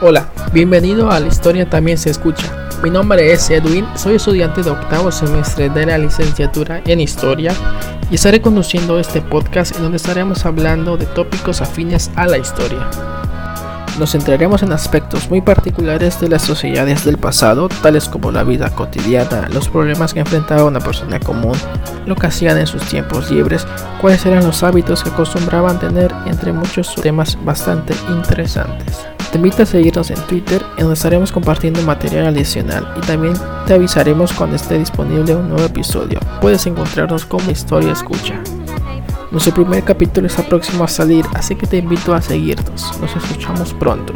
Hola, bienvenido a La Historia también se escucha. Mi nombre es Edwin, soy estudiante de octavo semestre de la licenciatura en Historia y estaré conduciendo este podcast en donde estaremos hablando de tópicos afines a la historia. Nos centraremos en aspectos muy particulares de las sociedades del pasado, tales como la vida cotidiana, los problemas que enfrentaba una persona común, lo que hacían en sus tiempos libres, cuáles eran los hábitos que acostumbraban tener, entre muchos temas bastante interesantes. Te invito a seguirnos en Twitter, en donde estaremos compartiendo material adicional y también te avisaremos cuando esté disponible un nuevo episodio. Puedes encontrarnos como Historia Escucha. Nuestro primer capítulo está próximo a salir, así que te invito a seguirnos. Nos escuchamos pronto.